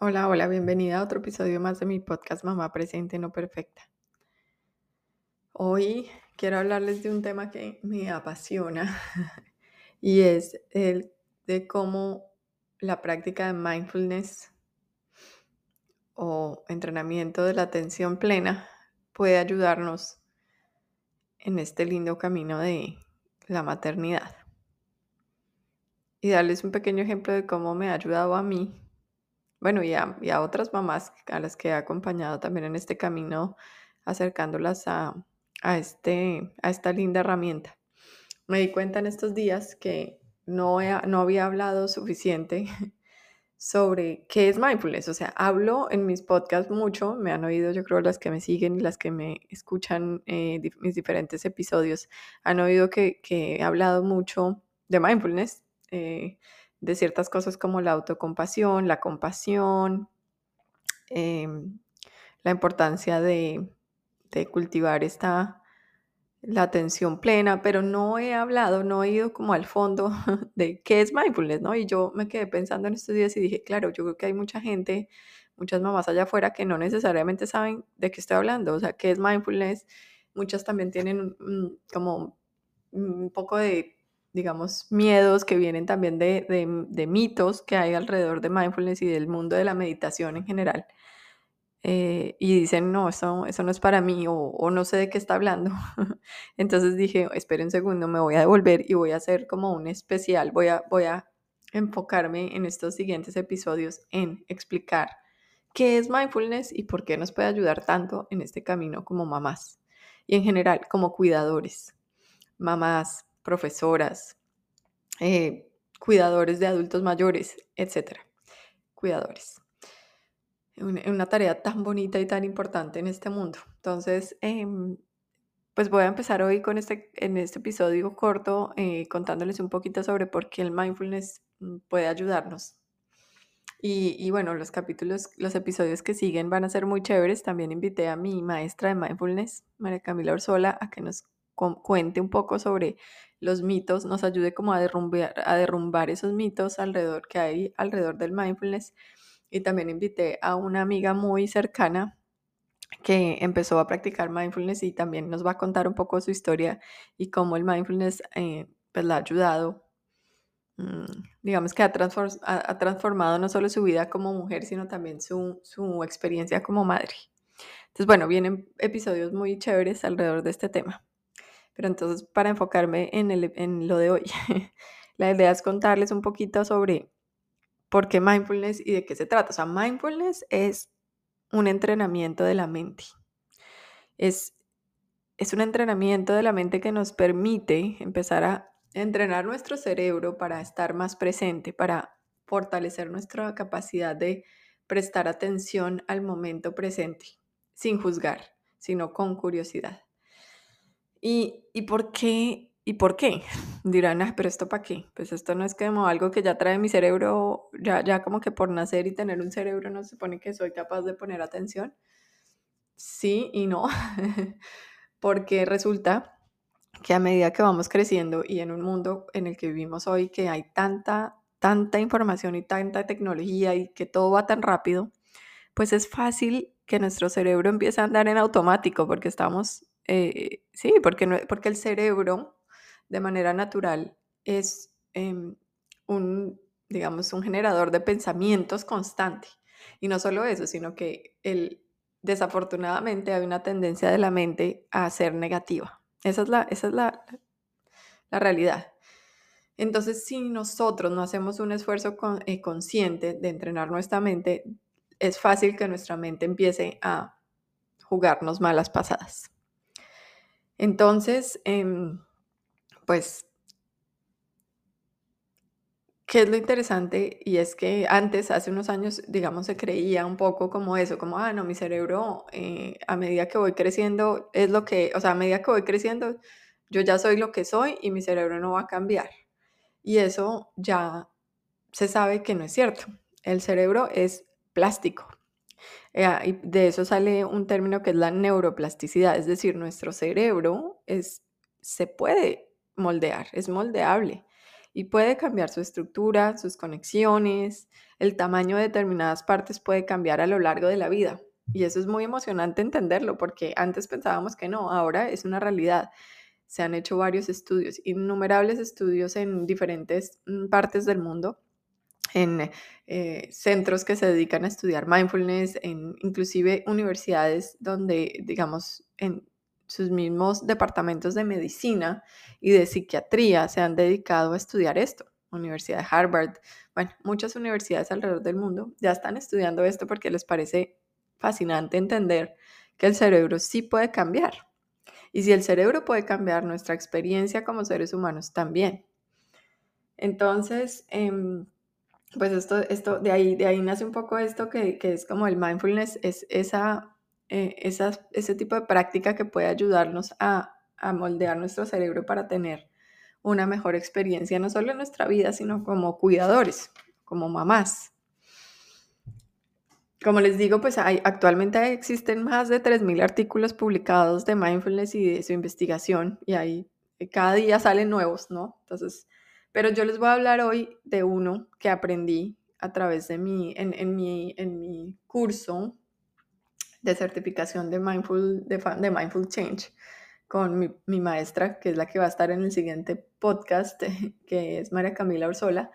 Hola, hola, bienvenida a otro episodio más de mi podcast Mamá Presente No Perfecta. Hoy quiero hablarles de un tema que me apasiona y es el de cómo la práctica de mindfulness o entrenamiento de la atención plena puede ayudarnos en este lindo camino de la maternidad. Y darles un pequeño ejemplo de cómo me ha ayudado a mí bueno, y a, otras mamás a las que he acompañado también en este camino, acercándolas a, este, a esta linda herramienta. Me di cuenta en estos días que no, no había hablado suficiente sobre qué es mindfulness. O sea, hablo en mis podcasts mucho, me han oído yo creo las que me siguen y las que me escuchan eh, mis diferentes episodios, han oído que, he hablado mucho de mindfulness. Eh, de ciertas cosas como la autocompasión, la compasión, em, la importancia de, cultivar esta, la atención plena, pero no he hablado, no he ido como al fondo de qué es mindfulness, ¿no? Y yo me quedé pensando en estos días y dije, claro, yo creo que hay mucha gente, muchas mamás allá afuera que no necesariamente saben de qué estoy hablando, o sea, qué es mindfulness. Muchas también tienen como un poco de digamos, miedos que vienen también de, mitos que hay alrededor de mindfulness y del mundo de la meditación en general. Eh, y dicen, no, eso, eso no es para mí o, no sé de qué está hablando. Entonces dije, espera un segundo, me voy a devolver y voy a hacer como un especial, voy a, voy a enfocarme en estos siguientes episodios en explicar qué es mindfulness y por qué nos puede ayudar tanto en este camino como mamás y en general como cuidadores, mamás, profesoras, eh, cuidadores de adultos mayores, etcétera. Cuidadores. Una, tarea tan bonita y tan importante en este mundo. Entonces, em, pues voy a empezar hoy con este, en este episodio corto eh, contándoles un poquito sobre por qué el mindfulness mm, puede ayudarnos. Y, y, bueno, los capítulos, los episodios que siguen van a ser muy chéveres. También invité a mi maestra de mindfulness, María Camila Orsola, a que nos cuente un poco sobre los mitos, nos ayude como a derrumbar, esos mitos alrededor que hay alrededor del mindfulness. Y también invité a una amiga muy cercana que empezó a practicar mindfulness y también nos va a contar un poco su historia y cómo el mindfulness eh, pues la ha ayudado. Mm, digamos que ha, ha, transformado no solo su vida como mujer, sino también su, su experiencia como madre. Entonces, bueno, vienen episodios muy chéveres alrededor de este tema. Pero entonces, para enfocarme en, el, en lo de hoy, la idea es contarles un poquito sobre por qué mindfulness y de qué se trata. O sea, mindfulness es un entrenamiento de la mente. Es, es un entrenamiento de la mente que nos permite empezar a entrenar nuestro cerebro para estar más presente, para fortalecer nuestra capacidad de prestar atención al momento presente, sin juzgar, sino con curiosidad. ¿Y, y por qué? ¿Y por qué? Dirán, ah, pero esto para qué? Pues esto no es como algo que ya trae mi cerebro, ya, ya como que por nacer y tener un cerebro no se supone que soy capaz de poner atención. Sí y no, porque resulta que a medida que vamos creciendo y en un mundo en el que vivimos hoy, que hay tanta, tanta información y tanta tecnología y que todo va tan rápido, pues es fácil que nuestro cerebro empiece a andar en automático porque estamos eh, sí, porque, porque el cerebro de manera natural es em, un, digamos, un generador de pensamientos constante. Y no solo eso, sino que el, desafortunadamente hay una tendencia de la mente a ser negativa. Esa es la, esa es la, la realidad. Entonces, si nosotros no hacemos un esfuerzo eh, consciente de entrenar nuestra mente, es fácil que nuestra mente empiece a jugarnos malas pasadas. Entonces, em, pues, ¿qué es lo interesante? Y es que antes, hace unos años, digamos, se creía un poco como eso, como, ah, no, mi cerebro, eh, a medida que voy creciendo, es lo que, o sea, a medida que voy creciendo, yo ya soy lo que soy y mi cerebro no va a cambiar. Y eso ya se sabe que no es cierto. El cerebro es plástico. Eh, y de eso sale un término que es la neuroplasticidad, es decir, nuestro cerebro es, se puede moldear, es moldeable. y puede cambiar su estructura, sus conexiones, el tamaño de determinadas partes puede cambiar a lo largo de la vida. Y eso es muy emocionante entenderlo porque antes pensábamos que no, ahora es una realidad. Se han hecho varios estudios, innumerables estudios en diferentes mm, partes del mundo, en eh, centros que se dedican a estudiar mindfulness, en inclusive universidades donde, digamos, en sus mismos departamentos de medicina y de psiquiatría se han dedicado a estudiar esto. Universidad de Harvard, bueno, muchas universidades alrededor del mundo ya están estudiando esto porque les parece fascinante entender que el cerebro sí puede cambiar. Y si el cerebro puede cambiar, nuestra experiencia como seres humanos también. Entonces, em, pues esto, esto, de ahí, de ahí nace un poco esto que, que es como el mindfulness, es esa eh, ese tipo de práctica que puede ayudarnos a, moldear nuestro cerebro para tener una mejor experiencia, no solo en nuestra vida, sino como cuidadores, como mamás. Como les digo, pues hay, actualmente existen más de 3.000 artículos publicados de mindfulness y de su investigación y ahí eh, cada día salen nuevos, ¿no? Entonces, pero yo les voy a hablar hoy de uno que aprendí a través de mi, en, mi, en mi curso de certificación de Mindful, de, mindful Change con mi, maestra, que es la que va a estar en el siguiente podcast, que es María Camila Orsola,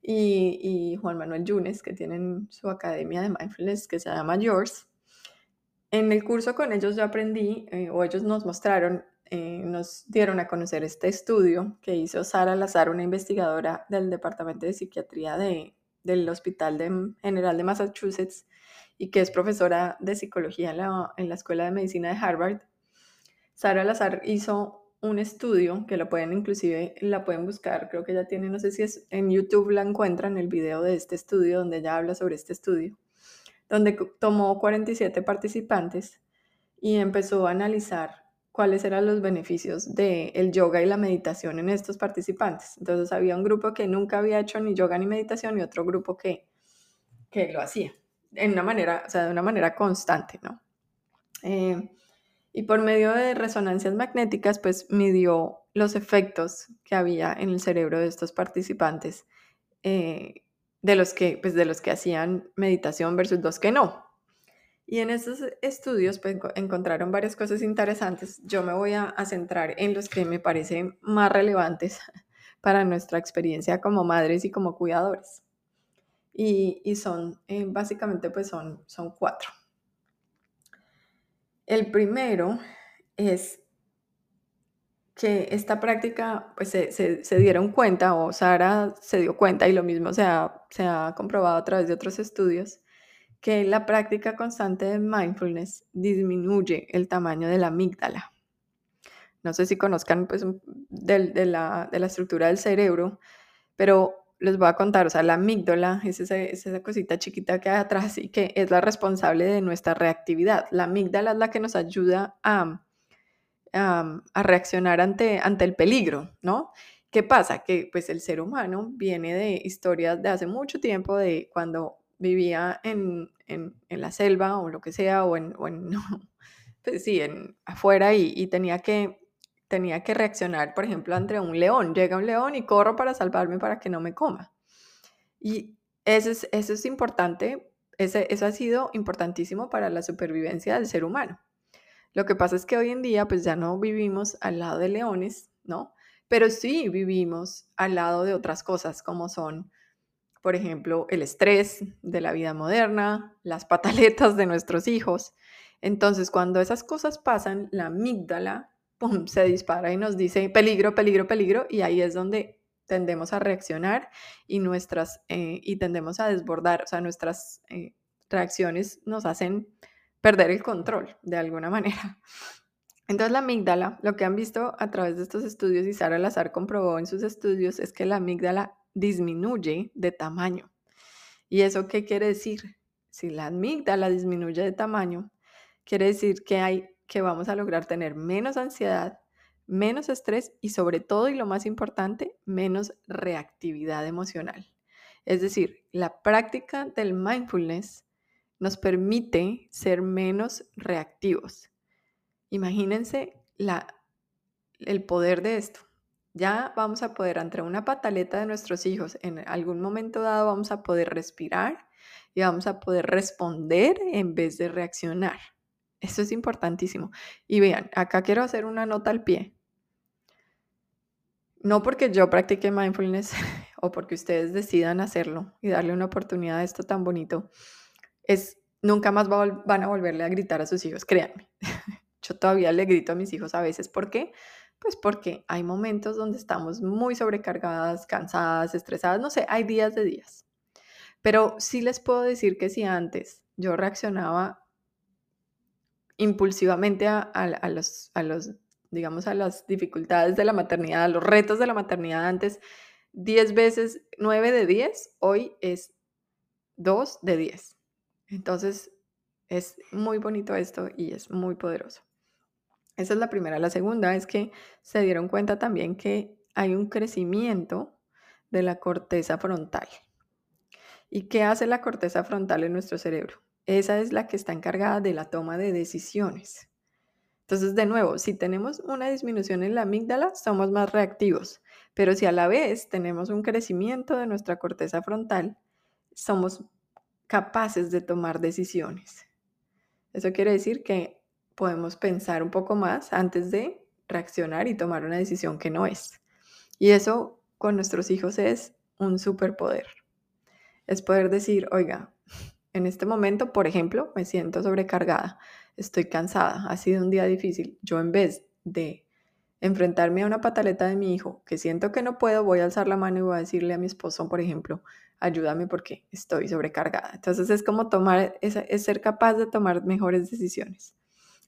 y, Juan Manuel Yunes, que tienen su academia de mindfulness que se llama Yours. En el curso con ellos yo aprendí, eh, o ellos nos mostraron, eh, nos dieron a conocer este estudio que hizo Sara Lazar, una investigadora del Departamento de Psiquiatría de, del Hospital de, General de Massachusetts, y que es profesora de psicología en la, en la Escuela de Medicina de Harvard. Sara Lazar hizo un estudio que lo pueden inclusive, la pueden buscar, creo que ya tiene, no sé si es en YouTube la encuentran, el video de este estudio donde ella habla sobre este estudio, donde tomó 47 participantes y empezó a analizar cuáles eran los beneficios del el yoga y la meditación en estos participantes. Entonces había un grupo que nunca había hecho ni yoga ni meditación y otro grupo que, que lo hacía en una manera, o sea, de una manera constante, ¿no? Eh, y por medio de resonancias magnéticas, pues midió los efectos que había en el cerebro de estos participantes, eh, de, los que, pues, de los que hacían meditación versus los que no. Y en esos estudios pues, encontraron varias cosas interesantes. Yo me voy a, centrar en los que me parecen más relevantes para nuestra experiencia como madres y como cuidadores y, son, eh, básicamente pues son, son cuatro. El primero es que esta práctica, pues se, se, dieron cuenta, o Sara se dio cuenta, y lo mismo se ha, se ha comprobado a través de otros estudios, que la práctica constante de mindfulness disminuye el tamaño de la amígdala. No sé si conozcan pues, de, la, de la estructura del cerebro, pero les voy a contar, o sea, la amígdala es esa, cosita chiquita que hay atrás y que es la responsable de nuestra reactividad. La amígdala es la que nos ayuda a, a, reaccionar ante, ante el peligro, ¿no? ¿Qué pasa? Que pues el ser humano viene de historias de hace mucho tiempo, de cuando vivía en, en, en la selva o lo que sea, o en, o en pues sí, en, afuera y, y tenía que tenía que reaccionar, por ejemplo, ante un león. Llega un león y corro para salvarme para que no me coma. Y eso es, eso es importante, ese, eso ha sido importantísimo para la supervivencia del ser humano. Lo que pasa es que hoy en día pues ya no vivimos al lado de leones, ¿no? Pero sí vivimos al lado de otras cosas como son, por ejemplo, el estrés de la vida moderna, las pataletas de nuestros hijos. Entonces, cuando esas cosas pasan, la amígdala se dispara y nos dice peligro, peligro, peligro, y ahí es donde tendemos a reaccionar y nuestras, eh, y tendemos a desbordar, o sea, nuestras eh, reacciones nos hacen perder el control de alguna manera. Entonces la amígdala, lo que han visto a través de estos estudios y Sara Lazar comprobó en sus estudios es que la amígdala disminuye de tamaño. ¿Y eso qué quiere decir? Si la amígdala disminuye de tamaño, quiere decir que hay que vamos a lograr tener menos ansiedad, menos estrés y sobre todo, y lo más importante, menos reactividad emocional. Es decir, la práctica del mindfulness nos permite ser menos reactivos. Imagínense la, el poder de esto, Ya vamos a poder, entre una pataleta de nuestros hijos, en algún momento dado vamos a poder respirar y vamos a poder responder en vez de reaccionar. Eso es importantísimo. Y vean, acá quiero hacer una nota al pie. No porque yo practique mindfulness o porque ustedes decidan hacerlo y darle una oportunidad a esto tan bonito, es nunca más van a volverle a gritar a sus hijos, créanme. Yo todavía le grito a mis hijos a veces. ¿Por qué? Pues porque hay momentos donde estamos muy sobrecargadas, cansadas, estresadas, no sé, hay días de días. Pero sí les puedo decir que si antes yo reaccionaba impulsivamente a, los, a los, digamos, a las dificultades de la maternidad, a los retos de la maternidad antes, 10 veces 9 de 10, hoy es 2 de 10. Entonces, es muy bonito esto y es muy poderoso. Esa es la primera. La segunda es que se dieron cuenta también que hay un crecimiento de la corteza frontal. ¿Y qué hace la corteza frontal en nuestro cerebro? Esa es la que está encargada de la toma de decisiones. Entonces, de nuevo, si tenemos una disminución en la amígdala, somos más reactivos, pero si a la vez tenemos un crecimiento de nuestra corteza frontal, somos capaces de tomar decisiones. Eso quiere decir que podemos pensar un poco más antes de reaccionar y tomar una decisión que no es. Y eso con nuestros hijos es un superpoder. Es poder decir, oiga, en este momento, por ejemplo, me siento sobrecargada, estoy cansada, ha sido un día difícil. Yo en vez de enfrentarme a una pataleta de mi hijo, que siento que no puedo, voy a alzar la mano y voy a decirle a mi esposo, por ejemplo, ayúdame porque estoy sobrecargada. Entonces es como tomar, es, ser capaz de tomar mejores decisiones,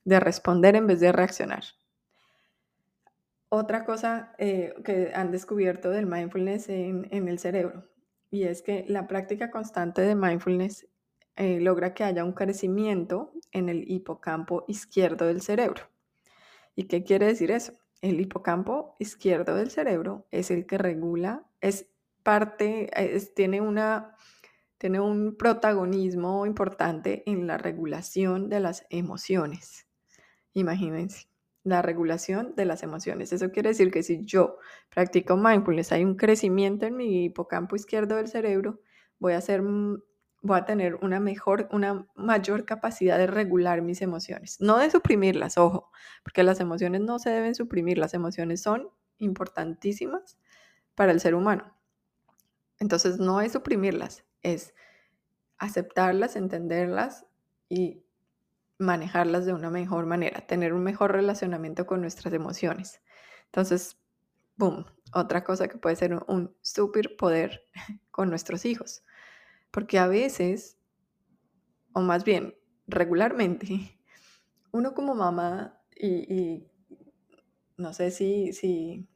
de responder en vez de reaccionar. Otra cosa eh, que han descubierto del mindfulness en, el cerebro, y es que la práctica constante de mindfulness eh, logra que haya un crecimiento en el hipocampo izquierdo del cerebro. ¿Y qué quiere decir eso? El hipocampo izquierdo del cerebro es el que regula, es parte, tiene, una, tiene un protagonismo importante en la regulación de las emociones. Imagínense, la regulación de las emociones. Eso quiere decir que si yo practico mindfulness, hay un crecimiento en mi hipocampo izquierdo del cerebro, voy a voy a tener una mejor, una mayor capacidad de regular mis emociones. No de suprimirlas, ojo, porque las emociones no se deben suprimir, las emociones son importantísimas para el ser humano. Entonces no es suprimirlas, es aceptarlas, entenderlas y manejarlas de una mejor manera, tener un mejor relacionamiento con nuestras emociones. Entonces, boom, otra cosa que puede ser un, un poder con nuestros hijos porque a veces, o más bien regularmente, uno como mamá, y, no sé si, si,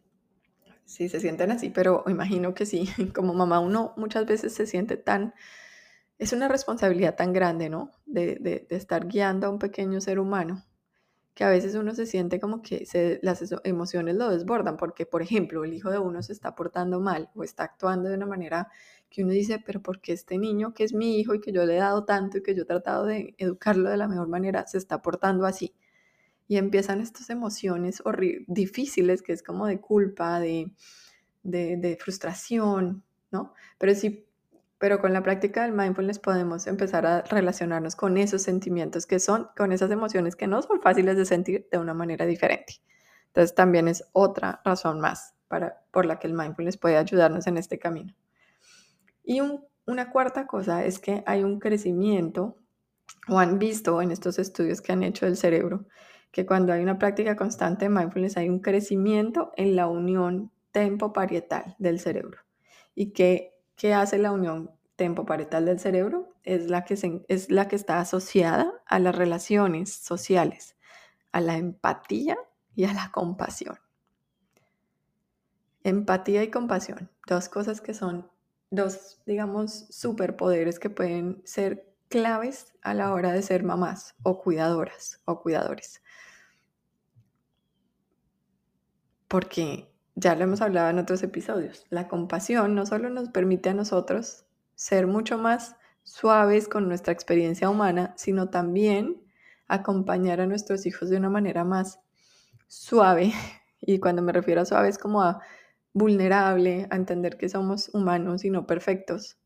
si se sienten así, pero imagino que sí, como mamá uno muchas veces se siente tan, es una responsabilidad tan grande, ¿no? De, de, estar guiando a un pequeño ser humano que a veces uno se siente como que las emociones lo desbordan, porque por ejemplo el hijo de uno se está portando mal o está actuando de una manera que uno dice, pero ¿por qué este niño que es mi hijo y que yo le he dado tanto y que yo he tratado de educarlo de la mejor manera se está portando así? Y empiezan estas emociones difíciles que es como de culpa, de, de, de frustración, ¿no? Pero si pero con la práctica del mindfulness podemos empezar a relacionarnos con esos sentimientos que son, con esas emociones que no son fáciles de sentir de una manera diferente. Entonces también es otra razón más para, por la que el mindfulness puede ayudarnos en este camino. Y una cuarta cosa es que hay un crecimiento, o han visto en estos estudios que han hecho del cerebro, que cuando hay una práctica constante de mindfulness hay un crecimiento en la unión tempo-parietal del cerebro. Y que ¿Qué hace la unión tempoparetal del cerebro? Es la, que es la que está asociada a las relaciones sociales, a la empatía y a la compasión. Empatía y compasión, dos cosas que son dos, digamos, superpoderes que pueden ser claves a la hora de ser mamás o cuidadoras o cuidadores. Porque ya lo hemos hablado en otros episodios, la compasión no solo nos permite a nosotros ser mucho más suaves con nuestra experiencia humana, sino también acompañar a nuestros hijos de una manera más suave. Y cuando me refiero a suave es como a vulnerable, a entender que somos humanos y no perfectos.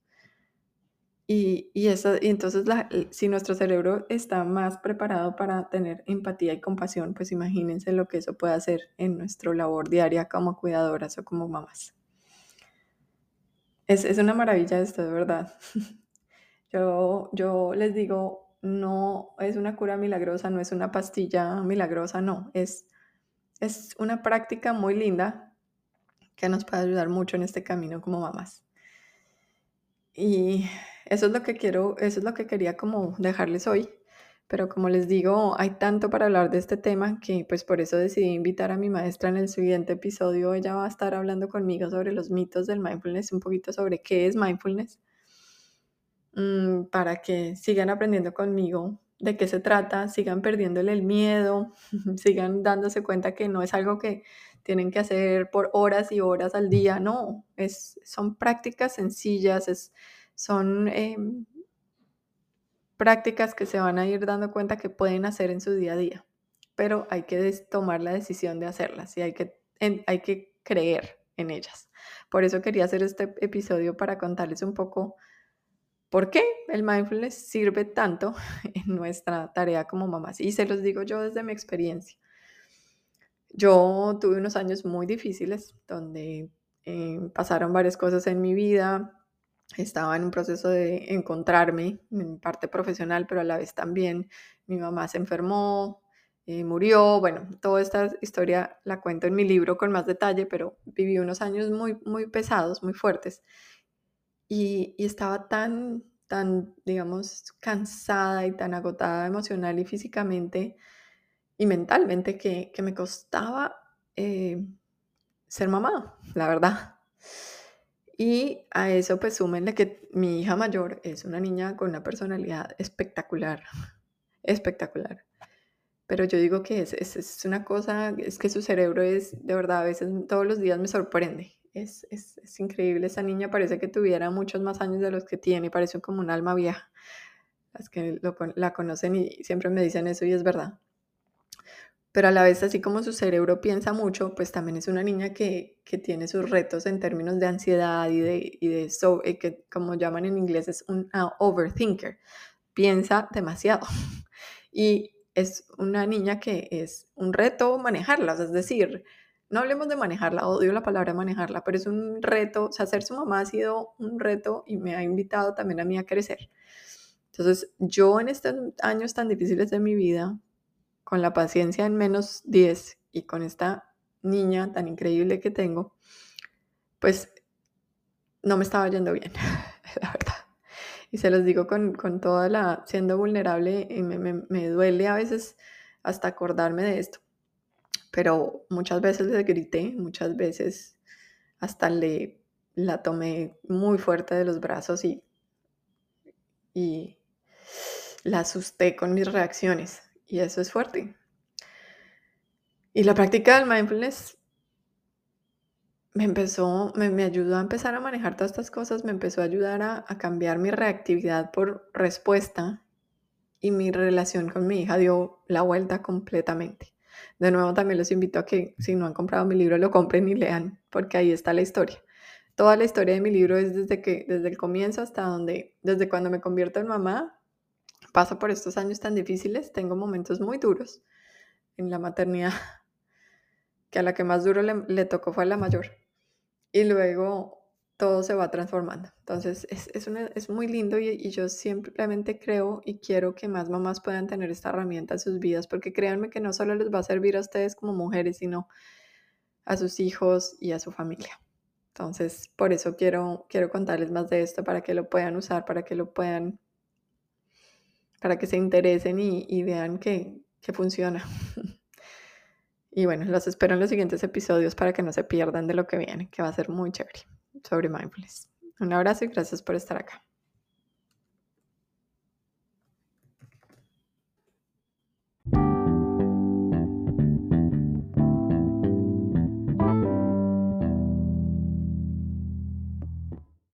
Y, y, eso, y entonces la, si nuestro cerebro está más preparado para tener empatía y compasión, pues imagínense lo que eso puede hacer en nuestra labor diaria como cuidadoras o como mamás. Es, es una maravilla esto, de verdad. Yo, yo les digo, no es una cura milagrosa, no es una pastilla milagrosa, no, es, es una práctica muy linda que nos puede ayudar mucho en este camino como mamás. Y eso es lo que quiero, eso es lo que quería como dejarles hoy. Pero como les digo, hay tanto para hablar de este tema que pues por eso decidí invitar a mi maestra en el siguiente episodio. Ella va a estar hablando conmigo sobre los mitos del mindfulness, un poquito sobre qué es mindfulness, mm, para que sigan aprendiendo conmigo de qué se trata, sigan perdiéndole el miedo, sigan dándose cuenta que no es algo que tienen que hacer por horas y horas al día, no, es, son prácticas sencillas, es, son em, prácticas que se van a ir dando cuenta que pueden hacer en su día a día, pero hay que tomar la decisión de hacerlas y hay que, hay que creer en ellas. Por eso quería hacer este episodio para contarles un poco por qué el mindfulness sirve tanto en nuestra tarea como mamás. Y se los digo yo desde mi experiencia. Yo tuve unos años muy difíciles donde eh, pasaron varias cosas en mi vida, estaba en un proceso de encontrarme en parte profesional, pero a la vez también mi mamá se enfermó, eh, murió, bueno, toda esta historia la cuento en mi libro con más detalle, pero viví unos años muy, muy pesados, muy fuertes. Y, estaba tan, tan, digamos, cansada y tan agotada emocional y físicamente y mentalmente que, que me costaba eh, ser mamá, la verdad. Y a eso pues súmenle que mi hija mayor es una niña con una personalidad espectacular, espectacular. Pero yo digo que es, es, es, una cosa, es que su cerebro es, de verdad, a veces todos los días me sorprende. Es, es, es increíble, esa niña parece que tuviera muchos más años de los que tiene, parece como un alma vieja. Las que lo, la conocen y siempre me dicen eso y es verdad pero a la vez, así como su cerebro piensa mucho, pues también es una niña que, que tiene sus retos en términos de ansiedad y de, y de so, eh, que como llaman en inglés es un overthinker, piensa demasiado. Y es una niña que es un reto manejarla, es decir, no hablemos de manejarla, odio la palabra manejarla, pero es un reto, o sea, ser su mamá ha sido un reto y me ha invitado también a mí a crecer. Entonces, yo en estos años tan difíciles de mi vida, con la paciencia en menos 10 y con esta niña tan increíble que tengo, pues no me estaba yendo bien, la verdad. Y se los digo con, toda la, siendo vulnerable, y me, me, duele a veces hasta acordarme de esto. Pero muchas veces le grité, muchas veces hasta le la tomé muy fuerte de los brazos y, y la asusté con mis reacciones. Y eso es fuerte. Y la práctica del mindfulness me empezó, me, ayudó a empezar a manejar todas estas cosas, me empezó a ayudar a, a cambiar mi reactividad por respuesta y mi relación con mi hija dio la vuelta completamente. De nuevo, también los invito a que si no han comprado mi libro, lo compren y lean, porque ahí está la historia. Toda la historia de mi libro es desde que, desde el comienzo hasta donde, desde cuando me convierto en mamá paso por estos años tan difíciles, tengo momentos muy duros en la maternidad, que a la que más duro le, tocó fue a la mayor. Y luego todo se va transformando. Entonces es, es, muy lindo y, y, yo simplemente creo y quiero que más mamás puedan tener esta herramienta en sus vidas, porque créanme que no solo les va a servir a ustedes como mujeres, sino a sus hijos y a su familia. Entonces, por eso quiero, quiero contarles más de esto, para que lo puedan usar, para que lo puedan para que se interesen y, vean que, que funciona. y bueno, los espero en los siguientes episodios para que no se pierdan de lo que viene, que va a ser muy chévere sobre mindfulness. Un abrazo y gracias por estar acá.